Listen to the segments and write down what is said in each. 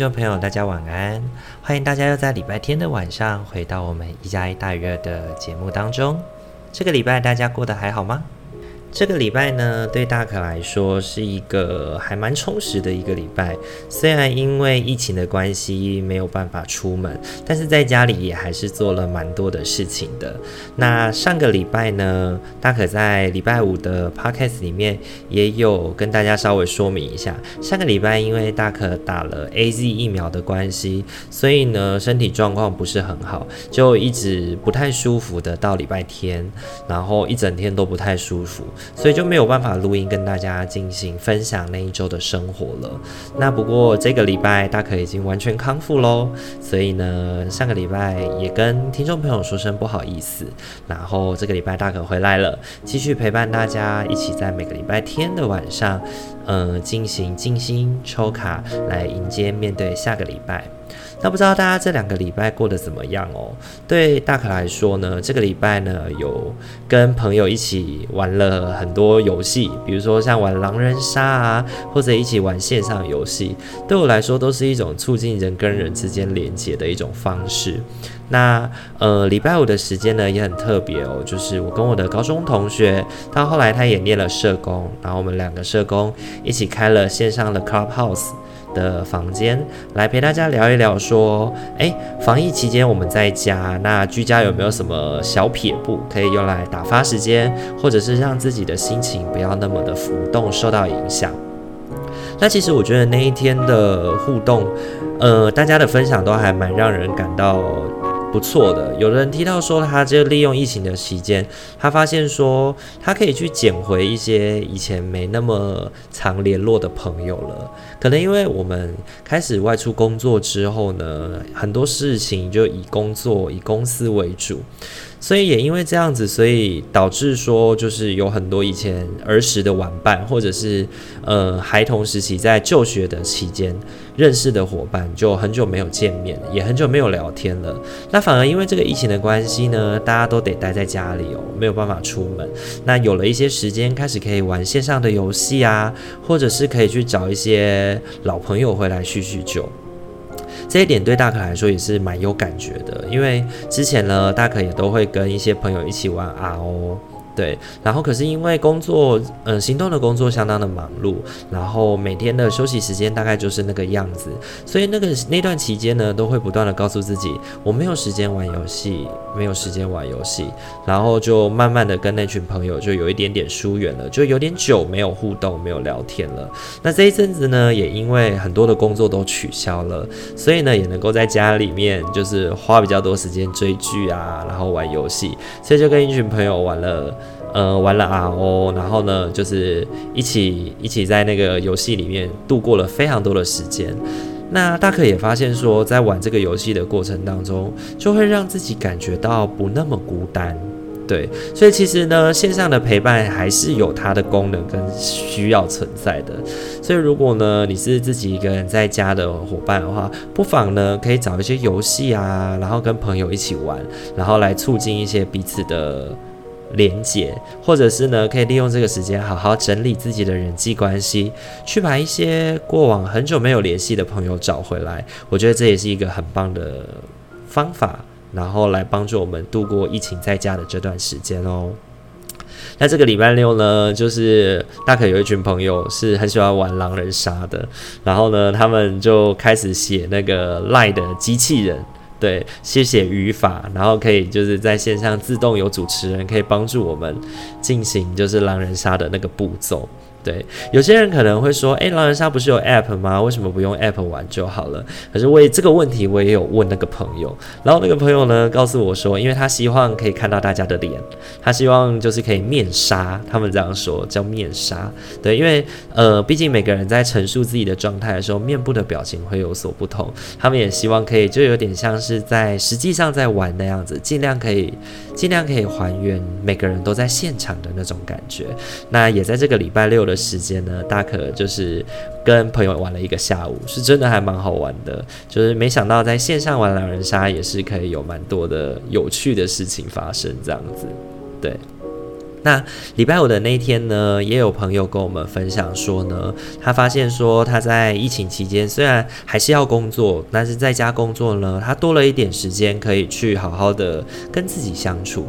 众朋友，大家晚安！欢迎大家又在礼拜天的晚上回到我们一加一大于二的节目当中。这个礼拜大家过得还好吗？这个礼拜呢，对大可来说是一个还蛮充实的一个礼拜。虽然因为疫情的关系没有办法出门，但是在家里也还是做了蛮多的事情的。那上个礼拜呢，大可在礼拜五的 podcast 里面也有跟大家稍微说明一下。上个礼拜因为大可打了 AZ 疫苗的关系，所以呢身体状况不是很好，就一直不太舒服的到礼拜天，然后一整天都不太舒服。所以就没有办法录音跟大家进行分享那一周的生活了。那不过这个礼拜大可已经完全康复喽，所以呢，上个礼拜也跟听众朋友说声不好意思。然后这个礼拜大可回来了，继续陪伴大家一起在每个礼拜天的晚上，嗯、进行静心抽卡来迎接面对下个礼拜。那不知道大家这两个礼拜过得怎么样哦？对大可来说呢，这个礼拜呢有跟朋友一起玩了很多游戏，比如说像玩狼人杀啊，或者一起玩线上游戏，对我来说都是一种促进人跟人之间连接的一种方式。那呃，礼拜五的时间呢也很特别哦，就是我跟我的高中同学，到后来他也念了社工，然后我们两个社工一起开了线上的 Clubhouse。的房间来陪大家聊一聊，说，诶，防疫期间我们在家，那居家有没有什么小撇步可以用来打发时间，或者是让自己的心情不要那么的浮动，受到影响？那其实我觉得那一天的互动，呃，大家的分享都还蛮让人感到。不错的，有人提到说，他就利用疫情的期间，他发现说，他可以去捡回一些以前没那么常联络的朋友了。可能因为我们开始外出工作之后呢，很多事情就以工作、以公司为主。所以也因为这样子，所以导致说，就是有很多以前儿时的玩伴，或者是呃孩童时期在就学的期间认识的伙伴，就很久没有见面，也很久没有聊天了。那反而因为这个疫情的关系呢，大家都得待在家里哦，没有办法出门。那有了一些时间，开始可以玩线上的游戏啊，或者是可以去找一些老朋友回来叙叙旧。这一点对大可来说也是蛮有感觉的，因为之前呢，大可也都会跟一些朋友一起玩啊哦。对，然后可是因为工作，呃，行动的工作相当的忙碌，然后每天的休息时间大概就是那个样子，所以那个那段期间呢，都会不断的告诉自己，我没有时间玩游戏，没有时间玩游戏，然后就慢慢的跟那群朋友就有一点点疏远了，就有点久没有互动，没有聊天了。那这一阵子呢，也因为很多的工作都取消了，所以呢，也能够在家里面就是花比较多时间追剧啊，然后玩游戏，所以就跟一群朋友玩了。呃，玩了 RO，然后呢，就是一起一起在那个游戏里面度过了非常多的时间。那大可也发现说，在玩这个游戏的过程当中，就会让自己感觉到不那么孤单。对，所以其实呢，线上的陪伴还是有它的功能跟需要存在的。所以如果呢，你是自己一个人在家的伙伴的话，不妨呢，可以找一些游戏啊，然后跟朋友一起玩，然后来促进一些彼此的。连接，或者是呢，可以利用这个时间好好整理自己的人际关系，去把一些过往很久没有联系的朋友找回来。我觉得这也是一个很棒的方法，然后来帮助我们度过疫情在家的这段时间哦。那这个礼拜六呢，就是大可有一群朋友是很喜欢玩狼人杀的，然后呢，他们就开始写那个赖的机器人。对，谢谢语法，然后可以就是在线上自动有主持人可以帮助我们进行就是狼人杀的那个步骤。对，有些人可能会说，诶，狼人杀不是有 App 吗？为什么不用 App 玩就好了？可是为这个问题，我也有问那个朋友，然后那个朋友呢，告诉我说，因为他希望可以看到大家的脸，他希望就是可以面杀，他们这样说叫面杀。对，因为呃，毕竟每个人在陈述自己的状态的时候，面部的表情会有所不同，他们也希望可以就有点像是在实际上在玩那样子，尽量可以尽量可以还原每个人都在现场的那种感觉。那也在这个礼拜六时间呢，大可就是跟朋友玩了一个下午，是真的还蛮好玩的。就是没想到在线上玩狼人杀也是可以有蛮多的有趣的事情发生，这样子。对，那礼拜五的那天呢，也有朋友跟我们分享说呢，他发现说他在疫情期间虽然还是要工作，但是在家工作呢，他多了一点时间可以去好好的跟自己相处。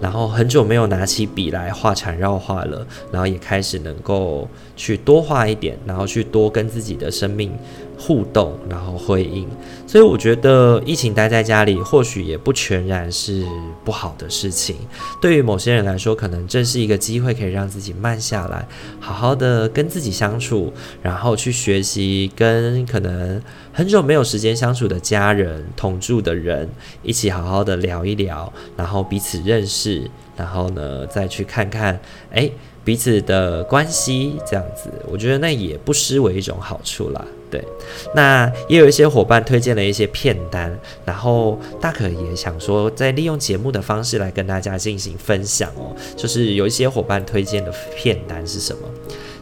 然后很久没有拿起笔来画缠绕画了，然后也开始能够去多画一点，然后去多跟自己的生命互动，然后回应。所以我觉得疫情待在家里，或许也不全然是不好的事情。对于某些人来说，可能正是一个机会，可以让自己慢下来，好好的跟自己相处，然后去学习跟可能很久没有时间相处的家人、同住的人一起好好的聊一聊，然后彼此认识，然后呢再去看看，诶，彼此的关系这样子，我觉得那也不失为一种好处啦。对，那也有一些伙伴推荐了一些片单，然后大可也想说，再利用节目的方式来跟大家进行分享哦。就是有一些伙伴推荐的片单是什么？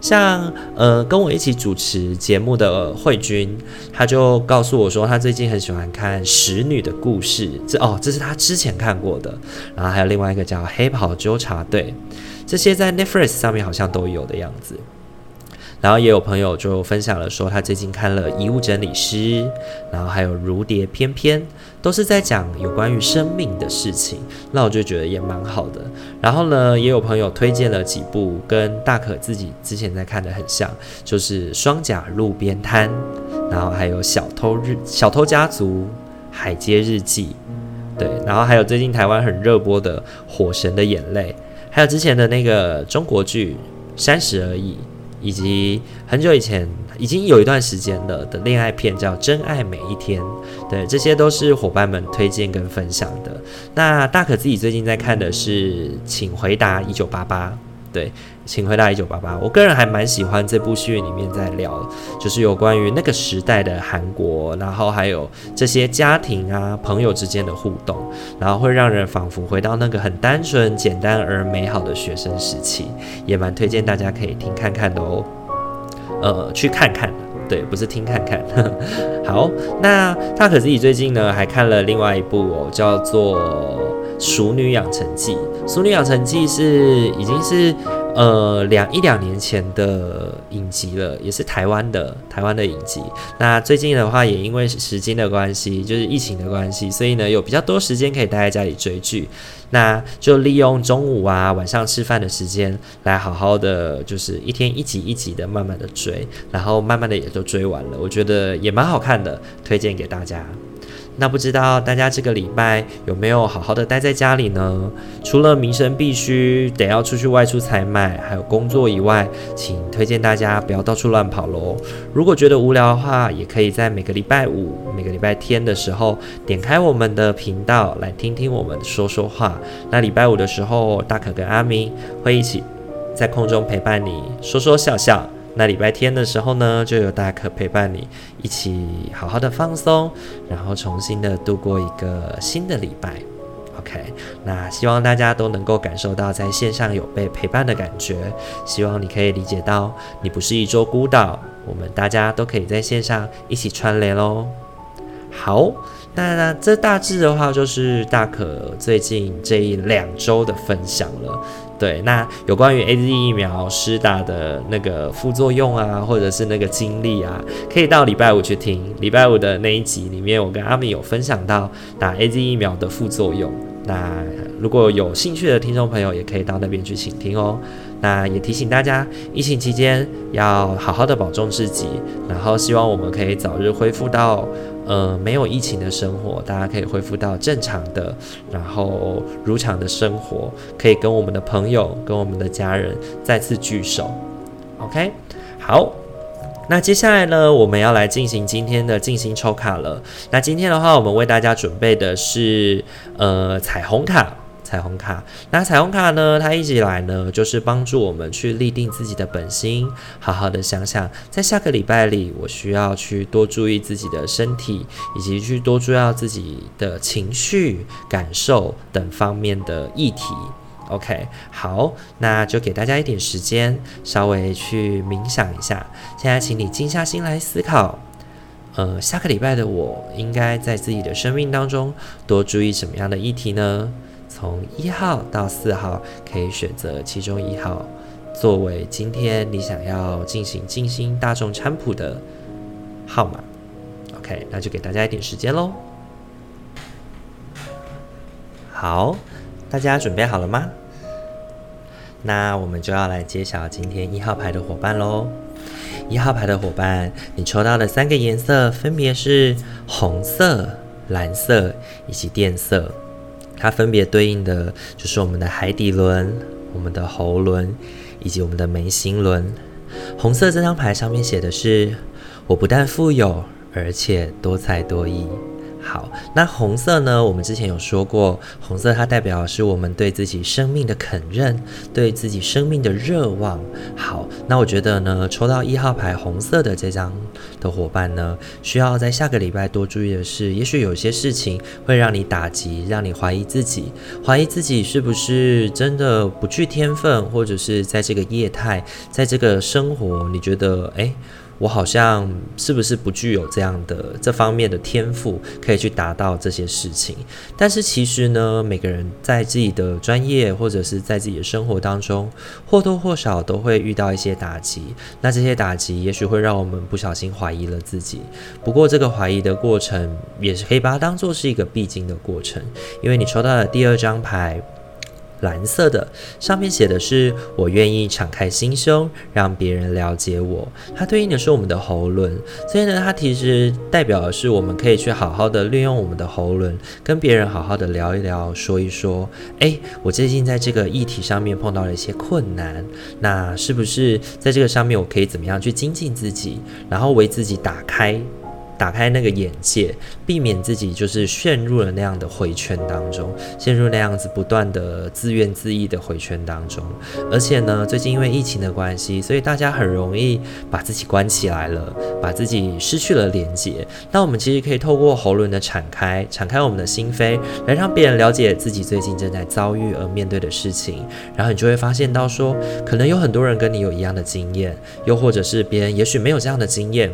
像呃，跟我一起主持节目的慧君，他就告诉我说，他最近很喜欢看《使女的故事》，这哦，这是他之前看过的。然后还有另外一个叫《黑袍纠察队》，这些在 Netflix 上面好像都有的样子。然后也有朋友就分享了说，他最近看了《遗物整理师》，然后还有《如蝶翩翩》，都是在讲有关于生命的事情。那我就觉得也蛮好的。然后呢，也有朋友推荐了几部跟大可自己之前在看的很像，就是《双甲路边摊》，然后还有《小偷日小偷家族》、《海街日记》，对，然后还有最近台湾很热播的《火神的眼泪》，还有之前的那个中国剧《三十而已》。以及很久以前已经有一段时间了的恋爱片叫《真爱每一天》，对，这些都是伙伴们推荐跟分享的。那大可自己最近在看的是《请回答一九八八》。对，请回答一九八八。我个人还蛮喜欢这部剧里面在聊，就是有关于那个时代的韩国，然后还有这些家庭啊、朋友之间的互动，然后会让人仿佛回到那个很单纯、简单而美好的学生时期，也蛮推荐大家可以听看看的哦。呃，去看看，对，不是听看看。好，那大可自己最近呢还看了另外一部哦，叫做。《熟女养成记》，《苏女养成记》是已经是呃两一两年前的影集了，也是台湾的台湾的影集。那最近的话，也因为时间的关系，就是疫情的关系，所以呢有比较多时间可以待在家里追剧。那就利用中午啊晚上吃饭的时间，来好好的就是一天一集一集的慢慢的追，然后慢慢的也就追完了。我觉得也蛮好看的，推荐给大家。那不知道大家这个礼拜有没有好好的待在家里呢？除了民生必须得要出去外出采买，还有工作以外，请推荐大家不要到处乱跑喽。如果觉得无聊的话，也可以在每个礼拜五、每个礼拜天的时候点开我们的频道来听听我们说说话。那礼拜五的时候，大可跟阿明会一起在空中陪伴你说说笑笑。那礼拜天的时候呢，就有大可陪伴你一起好好的放松，然后重新的度过一个新的礼拜。OK，那希望大家都能够感受到在线上有被陪伴的感觉，希望你可以理解到你不是一座孤岛，我们大家都可以在线上一起串联喽。好，那那这大致的话就是大可最近这一两周的分享了。对，那有关于 AZ 疫苗施打的那个副作用啊，或者是那个经历啊，可以到礼拜五去听。礼拜五的那一集里面，我跟阿米有分享到打 AZ 疫苗的副作用。那如果有兴趣的听众朋友，也可以到那边去倾听哦。那也提醒大家，疫情期间要好好的保重自己，然后希望我们可以早日恢复到。呃，没有疫情的生活，大家可以恢复到正常的，然后如常的生活，可以跟我们的朋友、跟我们的家人再次聚首。OK，好。那接下来呢，我们要来进行今天的进行抽卡了。那今天的话，我们为大家准备的是呃彩虹卡，彩虹卡。那彩虹卡呢，它一直以来呢，就是帮助我们去立定自己的本心，好好的想想，在下个礼拜里，我需要去多注意自己的身体，以及去多注意自己的情绪、感受等方面的议题。OK，好，那就给大家一点时间，稍微去冥想一下。现在，请你静下心来思考，呃，下个礼拜的我应该在自己的生命当中多注意什么样的议题呢？从一号到四号，可以选择其中一号作为今天你想要进行静心大众参卜的号码。OK，那就给大家一点时间喽。好，大家准备好了吗？那我们就要来揭晓今天一号牌的伙伴喽。一号牌的伙伴，你抽到的三个颜色分别是红色、蓝色以及靛色，它分别对应的就是我们的海底轮、我们的喉轮以及我们的眉心轮。红色这张牌上面写的是：我不但富有，而且多才多艺。好，那红色呢？我们之前有说过，红色它代表是我们对自己生命的肯认，对自己生命的热望。好，那我觉得呢，抽到一号牌红色的这张的伙伴呢，需要在下个礼拜多注意的是，也许有些事情会让你打击，让你怀疑自己，怀疑自己是不是真的不具天分，或者是在这个业态，在这个生活，你觉得诶。我好像是不是不具有这样的这方面的天赋，可以去达到这些事情？但是其实呢，每个人在自己的专业或者是在自己的生活当中，或多或少都会遇到一些打击。那这些打击也许会让我们不小心怀疑了自己。不过这个怀疑的过程，也是可以把它当做是一个必经的过程，因为你抽到了第二张牌。蓝色的上面写的是“我愿意敞开心胸，让别人了解我”。它对应的是我们的喉轮，所以呢，它其实代表的是我们可以去好好的利用我们的喉轮，跟别人好好的聊一聊，说一说。诶，我最近在这个议题上面碰到了一些困难，那是不是在这个上面我可以怎么样去精进自己，然后为自己打开？打开那个眼界，避免自己就是陷入了那样的回圈当中，陷入那样子不断的自怨自艾的回圈当中。而且呢，最近因为疫情的关系，所以大家很容易把自己关起来了，把自己失去了连接。那我们其实可以透过喉咙的敞开，敞开我们的心扉，来让别人了解自己最近正在遭遇而面对的事情。然后你就会发现到说，可能有很多人跟你有一样的经验，又或者是别人也许没有这样的经验。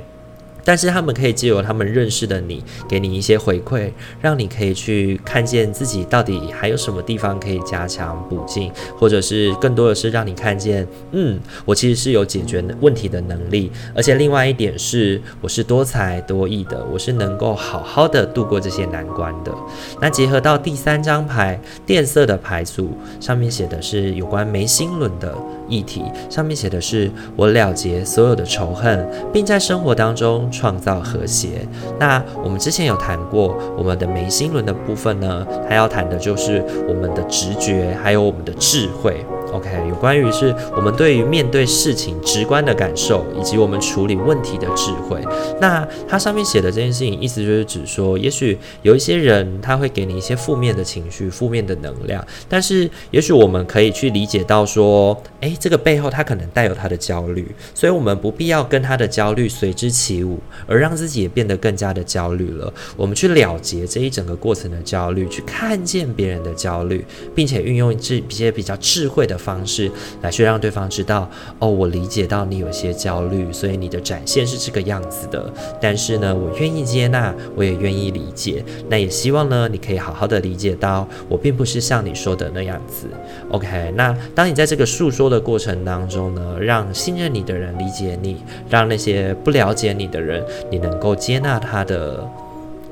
但是他们可以借由他们认识的你，给你一些回馈，让你可以去看见自己到底还有什么地方可以加强补进，或者是更多的是让你看见，嗯，我其实是有解决问题的能力，而且另外一点是，我是多才多艺的，我是能够好好的度过这些难关的。那结合到第三张牌，电色的牌组上面写的是有关眉心轮的议题，上面写的是我了结所有的仇恨，并在生活当中。创造和谐。那我们之前有谈过，我们的眉心轮的部分呢，它要谈的就是我们的直觉，还有我们的智慧。OK，有关于是我们对于面对事情直观的感受，以及我们处理问题的智慧。那它上面写的这件事情，意思就是指说，也许有一些人他会给你一些负面的情绪、负面的能量，但是也许我们可以去理解到说，诶，这个背后他可能带有他的焦虑，所以我们不必要跟他的焦虑随之起舞，而让自己也变得更加的焦虑了。我们去了结这一整个过程的焦虑，去看见别人的焦虑，并且运用这一些比较智慧的。方式来去让对方知道哦，我理解到你有些焦虑，所以你的展现是这个样子的。但是呢，我愿意接纳，我也愿意理解。那也希望呢，你可以好好的理解到，我并不是像你说的那样子。OK，那当你在这个诉说的过程当中呢，让信任你的人理解你，让那些不了解你的人，你能够接纳他的。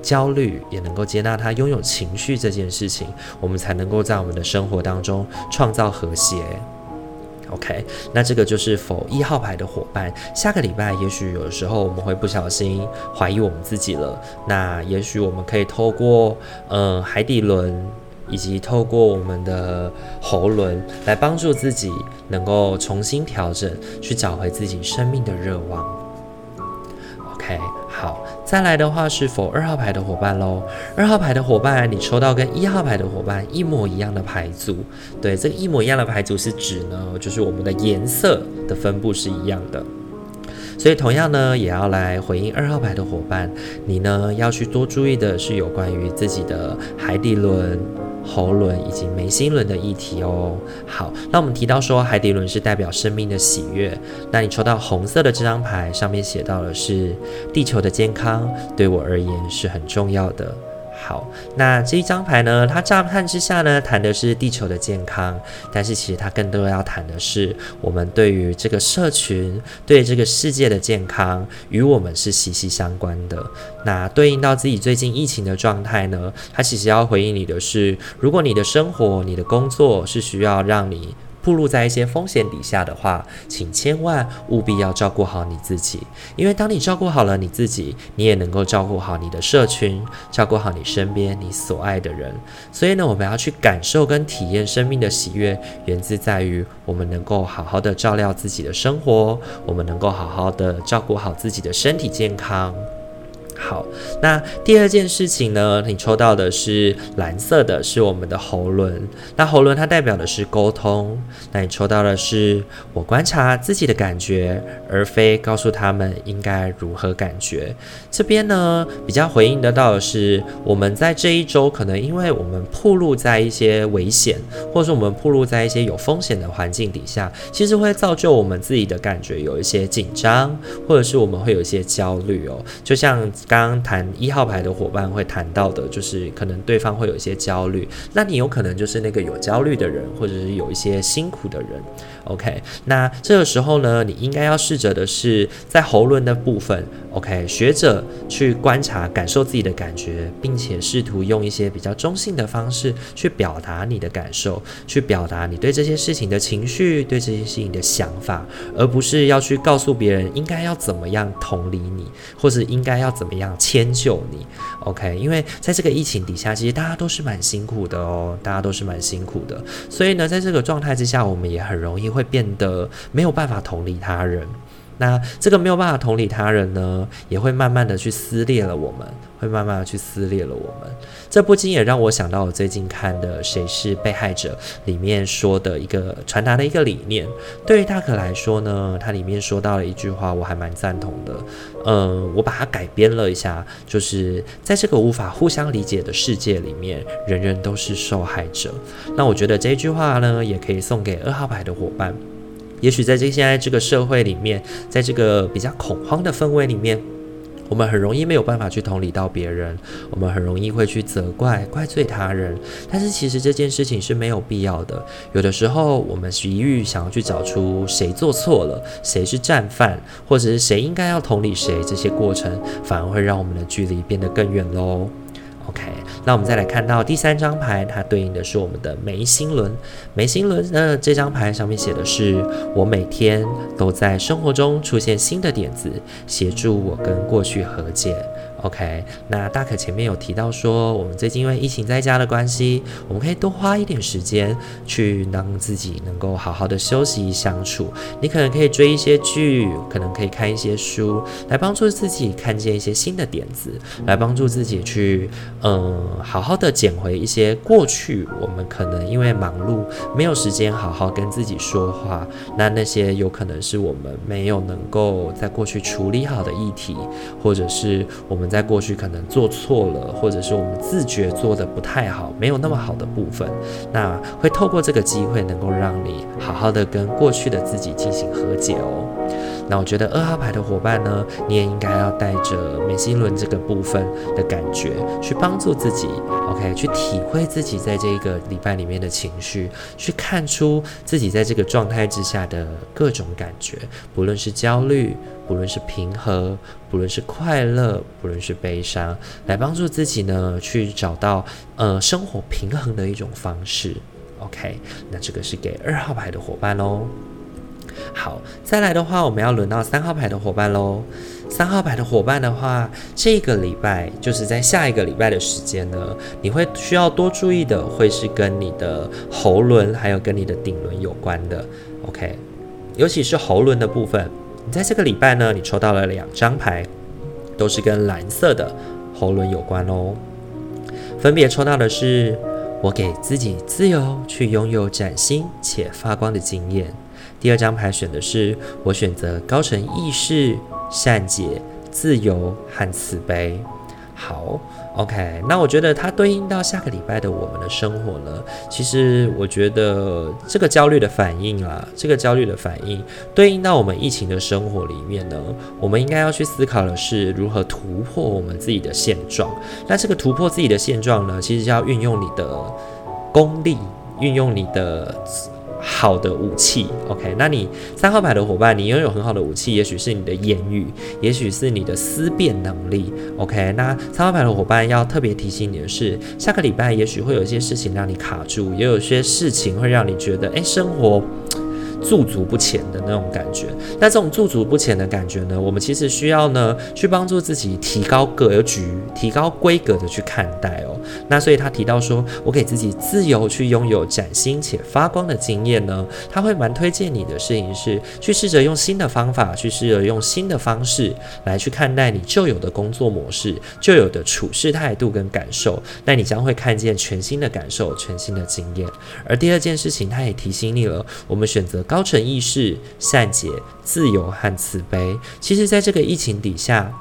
焦虑也能够接纳他拥有情绪这件事情，我们才能够在我们的生活当中创造和谐。OK，那这个就是否一号牌的伙伴，下个礼拜也许有的时候我们会不小心怀疑我们自己了，那也许我们可以透过嗯、呃、海底轮。以及透过我们的喉轮来帮助自己能够重新调整，去找回自己生命的热望。OK，好，再来的话是否二号牌的伙伴喽。二号牌的伙伴，你抽到跟一号牌的伙伴一模一样的牌组。对，这个一模一样的牌组是指呢，就是我们的颜色的分布是一样的。所以同样呢，也要来回应二号牌的伙伴，你呢要去多注意的是有关于自己的海底轮。喉轮以及眉心轮的议题哦。好，那我们提到说海底轮是代表生命的喜悦。那你抽到红色的这张牌，上面写到的是地球的健康，对我而言是很重要的。好，那这一张牌呢，它乍看之下呢，谈的是地球的健康，但是其实它更多要谈的是我们对于这个社群、对这个世界的健康，与我们是息息相关的。那对应到自己最近疫情的状态呢，它其实要回应你的是，如果你的生活、你的工作是需要让你。暴露在一些风险底下的话，请千万务必要照顾好你自己，因为当你照顾好了你自己，你也能够照顾好你的社群，照顾好你身边你所爱的人。所以呢，我们要去感受跟体验生命的喜悦，源自在于我们能够好好的照料自己的生活，我们能够好好的照顾好自己的身体健康。好，那第二件事情呢，你抽到的是蓝色的，是我们的喉轮。那喉轮它代表的是沟通。那你抽到的是我观察自己的感觉，而非告诉他们应该如何感觉。这边呢，比较回应得到的是，我们在这一周可能因为我们暴露在一些危险，或者说我们暴露在一些有风险的环境底下，其实会造就我们自己的感觉有一些紧张，或者是我们会有一些焦虑哦，就像。刚刚谈一号牌的伙伴会谈到的，就是可能对方会有一些焦虑，那你有可能就是那个有焦虑的人，或者是有一些辛苦的人。OK，那这个时候呢，你应该要试着的是在喉轮的部分，OK，学着去观察、感受自己的感觉，并且试图用一些比较中性的方式去表达你的感受，去表达你对这些事情的情绪、对这些事情的想法，而不是要去告诉别人应该要怎么样同理你，或是应该要怎么一样迁就你。OK，因为在这个疫情底下，其实大家都是蛮辛苦的哦，大家都是蛮辛苦的，所以呢，在这个状态之下，我们也很容易。会变得没有办法同理他人，那这个没有办法同理他人呢，也会慢慢的去撕裂了我们，会慢慢的去撕裂了我们。这不禁也让我想到我最近看的《谁是被害者》里面说的一个传达的一个理念。对于大可来说呢，它里面说到了一句话，我还蛮赞同的。嗯，我把它改编了一下，就是在这个无法互相理解的世界里面，人人都是受害者。那我觉得这句话呢，也可以送给二号牌的伙伴。也许在这现在这个社会里面，在这个比较恐慌的氛围里面。我们很容易没有办法去同理到别人，我们很容易会去责怪、怪罪他人。但是其实这件事情是没有必要的。有的时候，我们急于想要去找出谁做错了，谁是战犯，或者是谁应该要同理谁，这些过程反而会让我们的距离变得更远喽。OK，那我们再来看到第三张牌，它对应的是我们的眉心轮。眉心轮那，这张牌上面写的是：我每天都在生活中出现新的点子，协助我跟过去和解。OK，那大可前面有提到说，我们最近因为疫情在家的关系，我们可以多花一点时间去让自己能够好好的休息相处。你可能可以追一些剧，可能可以看一些书，来帮助自己看见一些新的点子，来帮助自己去嗯好好的捡回一些过去我们可能因为忙碌没有时间好好跟自己说话，那那些有可能是我们没有能够在过去处理好的议题，或者是我们。在在过去可能做错了，或者是我们自觉做得不太好，没有那么好的部分，那会透过这个机会，能够让你好好的跟过去的自己进行和解哦。那我觉得二号牌的伙伴呢，你也应该要带着眉心轮这个部分的感觉，去帮助自己，OK，去体会自己在这一个礼拜里面的情绪，去看出自己在这个状态之下的各种感觉，不论是焦虑。不论是平和，不论是快乐，不论是悲伤，来帮助自己呢，去找到呃生活平衡的一种方式。OK，那这个是给二号牌的伙伴喽。好，再来的话，我们要轮到三号牌的伙伴喽。三号牌的伙伴的话，这个礼拜就是在下一个礼拜的时间呢，你会需要多注意的，会是跟你的喉轮还有跟你的顶轮有关的。OK，尤其是喉轮的部分，你在这个礼拜呢，你抽到了两张牌，都是跟蓝色的喉轮有关哦。分别抽到的是我给自己自由去拥有崭新且发光的经验。第二张牌选的是我选择高层意识、善解、自由和慈悲。好，OK，那我觉得它对应到下个礼拜的我们的生活呢，其实我觉得这个焦虑的反应啊，这个焦虑的反应对应到我们疫情的生活里面呢，我们应该要去思考的是如何突破我们自己的现状。那这个突破自己的现状呢，其实要运用你的功力，运用你的。好的武器，OK，那你三号牌的伙伴，你拥有很好的武器，也许是你的言语，也许是你的思辨能力，OK。那三号牌的伙伴要特别提醒你的是，下个礼拜也许会有一些事情让你卡住，也有些事情会让你觉得，诶，生活。驻足不前的那种感觉，那这种驻足不前的感觉呢，我们其实需要呢去帮助自己提高格局、提高规格的去看待哦。那所以他提到说，我给自己自由去拥有崭新且发光的经验呢，他会蛮推荐你的事情是去试着用新的方法，去试着用新的方式来去看待你旧有的工作模式、旧有的处事态度跟感受，那你将会看见全新的感受、全新的经验。而第二件事情，他也提醒你了，我们选择高。高层意识、善解、自由和慈悲，其实，在这个疫情底下。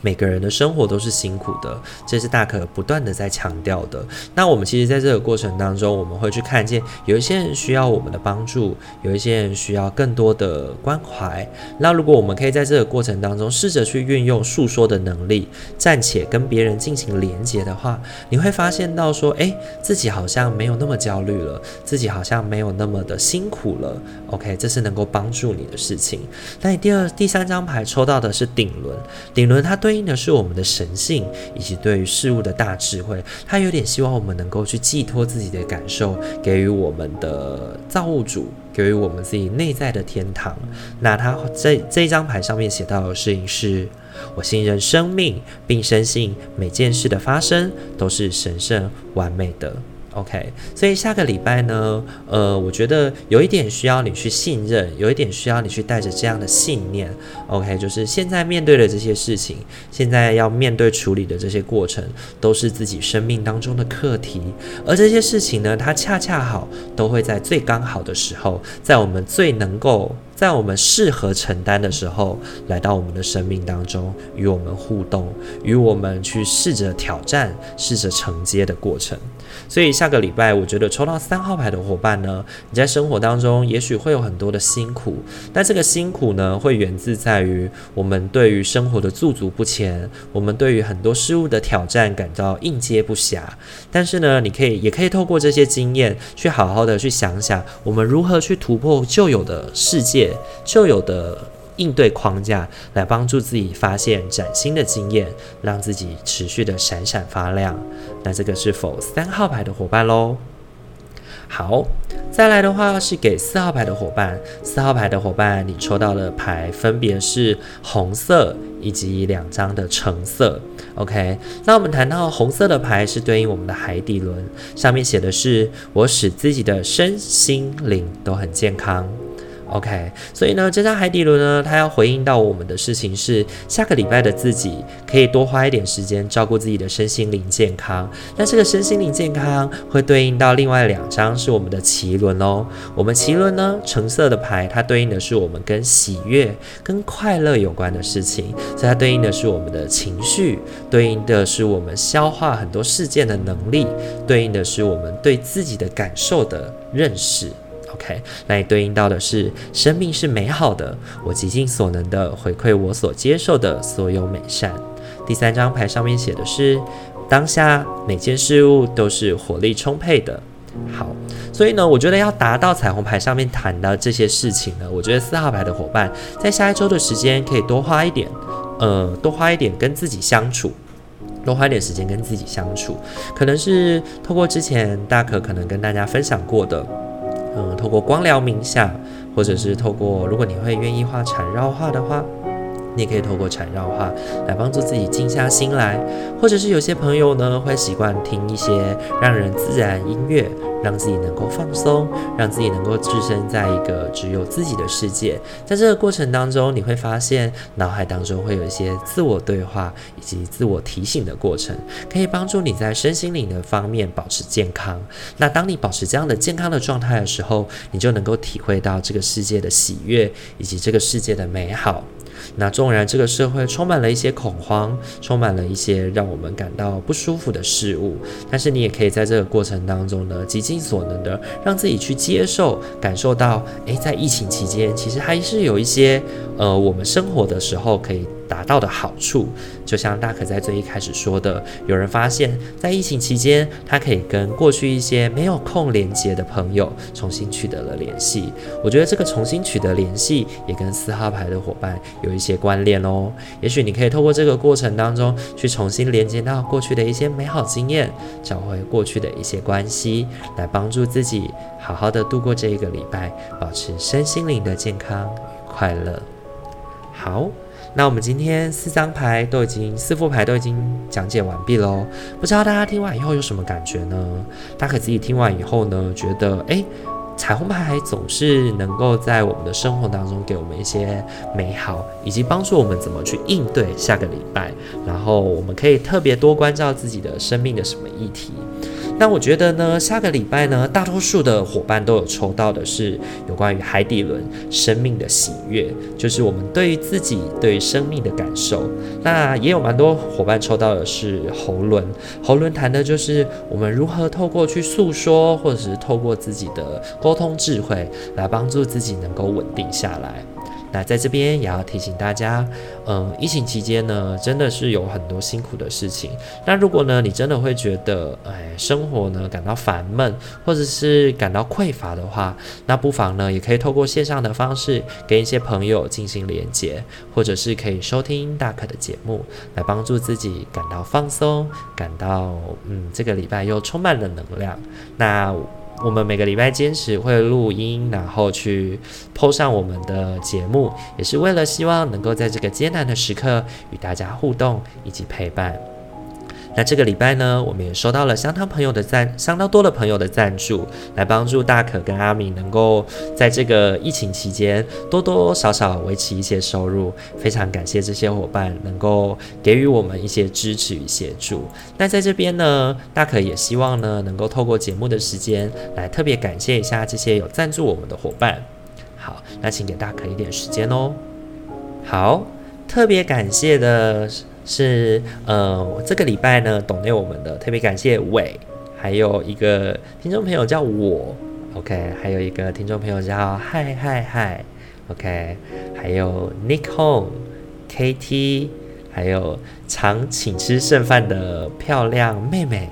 每个人的生活都是辛苦的，这是大可不断的在强调的。那我们其实在这个过程当中，我们会去看见有一些人需要我们的帮助，有一些人需要更多的关怀。那如果我们可以在这个过程当中试着去运用诉说的能力，暂且跟别人进行连接的话，你会发现到说，诶，自己好像没有那么焦虑了，自己好像没有那么的辛苦了。OK，这是能够帮助你的事情。那你第二、第三张牌抽到的是顶轮，顶轮它对。对应的是我们的神性以及对于事物的大智慧，他有点希望我们能够去寄托自己的感受，给予我们的造物主，给予我们自己内在的天堂。那他这这张牌上面写到的事情是：我信任生命，并深信每件事的发生都是神圣完美的。OK，所以下个礼拜呢，呃，我觉得有一点需要你去信任，有一点需要你去带着这样的信念。OK，就是现在面对的这些事情，现在要面对处理的这些过程，都是自己生命当中的课题。而这些事情呢，它恰恰好都会在最刚好的时候，在我们最能够。在我们适合承担的时候，来到我们的生命当中，与我们互动，与我们去试着挑战、试着承接的过程。所以下个礼拜，我觉得抽到三号牌的伙伴呢，你在生活当中也许会有很多的辛苦，但这个辛苦呢，会源自在于我们对于生活的驻足不前，我们对于很多事物的挑战感到应接不暇。但是呢，你可以也可以透过这些经验，去好好的去想想，我们如何去突破旧有的世界。旧有的应对框架，来帮助自己发现崭新的经验，让自己持续的闪闪发亮。那这个是否三号牌的伙伴喽？好，再来的话是给四号牌的伙伴。四号牌的伙伴，你抽到的牌分别是红色以及两张的橙色。OK，那我们谈到红色的牌是对应我们的海底轮，上面写的是“我使自己的身心灵都很健康”。OK，所以呢，这张海底轮呢，它要回应到我们的事情是，下个礼拜的自己可以多花一点时间照顾自己的身心灵健康。那这个身心灵健康会对应到另外两张是我们的脐轮哦。我们脐轮呢，橙色的牌，它对应的是我们跟喜悦、跟快乐有关的事情，所以它对应的是我们的情绪，对应的是我们消化很多事件的能力，对应的是我们对自己的感受的认识。OK，那你对应到的是生命是美好的，我极尽所能的回馈我所接受的所有美善。第三张牌上面写的是当下每件事物都是活力充沛的。好，所以呢，我觉得要达到彩虹牌上面谈的这些事情呢，我觉得四号牌的伙伴在下一周的时间可以多花一点，呃，多花一点跟自己相处，多花一点时间跟自己相处，可能是透过之前大可可能跟大家分享过的。嗯，透过光疗冥想，或者是透过，如果你会愿意画缠绕画的话，你也可以透过缠绕画来帮助自己静下心来，或者是有些朋友呢会习惯听一些让人自然音乐，让自己能够放松，让自己能够置身在一个只有自己的世界。在这个过程当中，你会发现脑海当中会有一些自我对话以及自我提醒的过程，可以帮助你在身心灵的方面保持健康。那当你保持这样的健康的状态的时候，你就能够体会到这个世界的喜悦以及这个世界的美好。那纵然这个社会充满了一些恐慌，充满了一些让我们感到不舒服的事物，但是你也可以在这个过程当中呢，极尽所能的让自己去接受、感受到，诶，在疫情期间，其实还是有一些，呃，我们生活的时候可以。达到的好处，就像大可在最一开始说的，有人发现，在疫情期间，他可以跟过去一些没有空连接的朋友重新取得了联系。我觉得这个重新取得联系，也跟四号牌的伙伴有一些关联哦。也许你可以透过这个过程当中，去重新连接到过去的一些美好经验，找回过去的一些关系，来帮助自己好好的度过这一个礼拜，保持身心灵的健康与快乐。好。那我们今天四张牌都已经，四副牌都已经讲解完毕喽。不知道大家听完以后有什么感觉呢？大家可自己听完以后呢，觉得诶，彩虹牌总是能够在我们的生活当中给我们一些美好，以及帮助我们怎么去应对下个礼拜。然后我们可以特别多关照自己的生命的什么议题。那我觉得呢，下个礼拜呢，大多数的伙伴都有抽到的是有关于海底轮生命的喜悦，就是我们对于自己对生命的感受。那也有蛮多伙伴抽到的是喉轮，喉轮谈的就是我们如何透过去诉说，或者是透过自己的沟通智慧，来帮助自己能够稳定下来。那在这边也要提醒大家，嗯，疫情期间呢，真的是有很多辛苦的事情。那如果呢，你真的会觉得，哎，生活呢感到烦闷，或者是感到匮乏的话，那不妨呢，也可以透过线上的方式跟一些朋友进行连接，或者是可以收听大可的节目，来帮助自己感到放松，感到嗯，这个礼拜又充满了能量。那。我们每个礼拜坚持会录音，然后去 po 上我们的节目，也是为了希望能够在这个艰难的时刻与大家互动以及陪伴。那这个礼拜呢，我们也收到了相当朋友的赞，相当多的朋友的赞助，来帮助大可跟阿明能够在这个疫情期间多多少少维持一些收入。非常感谢这些伙伴能够给予我们一些支持与协助。那在这边呢，大可也希望呢，能够透过节目的时间来特别感谢一下这些有赞助我们的伙伴。好，那请给大可一点时间哦。好，特别感谢的。是，呃，这个礼拜呢，懂内我们的特别感谢伟，还有一个听众朋友叫我，OK，还有一个听众朋友叫嗨嗨嗨，OK，还有 Nick Home，KT，还有常请吃剩饭的漂亮妹妹。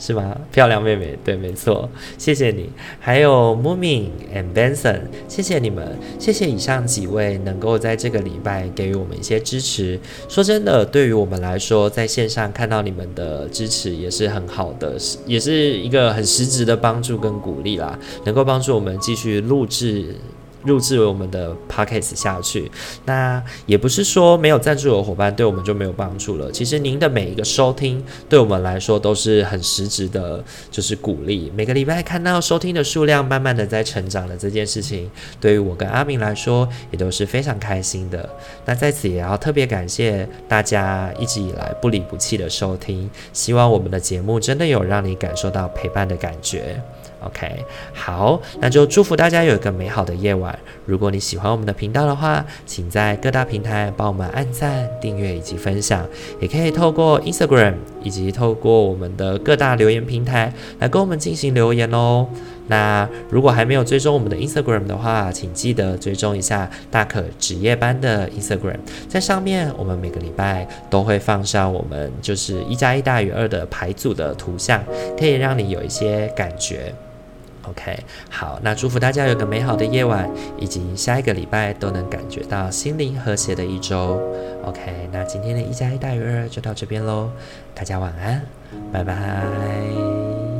是吗？漂亮妹妹，对，没错，谢谢你。还有 Moomin and Benson，谢谢你们，谢谢以上几位能够在这个礼拜给予我们一些支持。说真的，对于我们来说，在线上看到你们的支持也是很好的，也是一个很实质的帮助跟鼓励啦，能够帮助我们继续录制。录制我们的 podcast 下去，那也不是说没有赞助的伙伴对我们就没有帮助了。其实您的每一个收听，对我们来说都是很实质的，就是鼓励。每个礼拜看到收听的数量慢慢的在成长的这件事情，对于我跟阿明来说也都是非常开心的。那在此也要特别感谢大家一直以来不离不弃的收听，希望我们的节目真的有让你感受到陪伴的感觉。OK，好，那就祝福大家有一个美好的夜晚。如果你喜欢我们的频道的话，请在各大平台帮我们按赞、订阅以及分享，也可以透过 Instagram 以及透过我们的各大留言平台来跟我们进行留言哦。那如果还没有追踪我们的 Instagram 的话，请记得追踪一下大可值夜班的 Instagram，在上面我们每个礼拜都会放上我们就是一加一大于二的牌组的图像，可以让你有一些感觉。OK，好，那祝福大家有个美好的夜晚，以及下一个礼拜都能感觉到心灵和谐的一周。OK，那今天的一加一大于二就到这边喽，大家晚安，拜拜。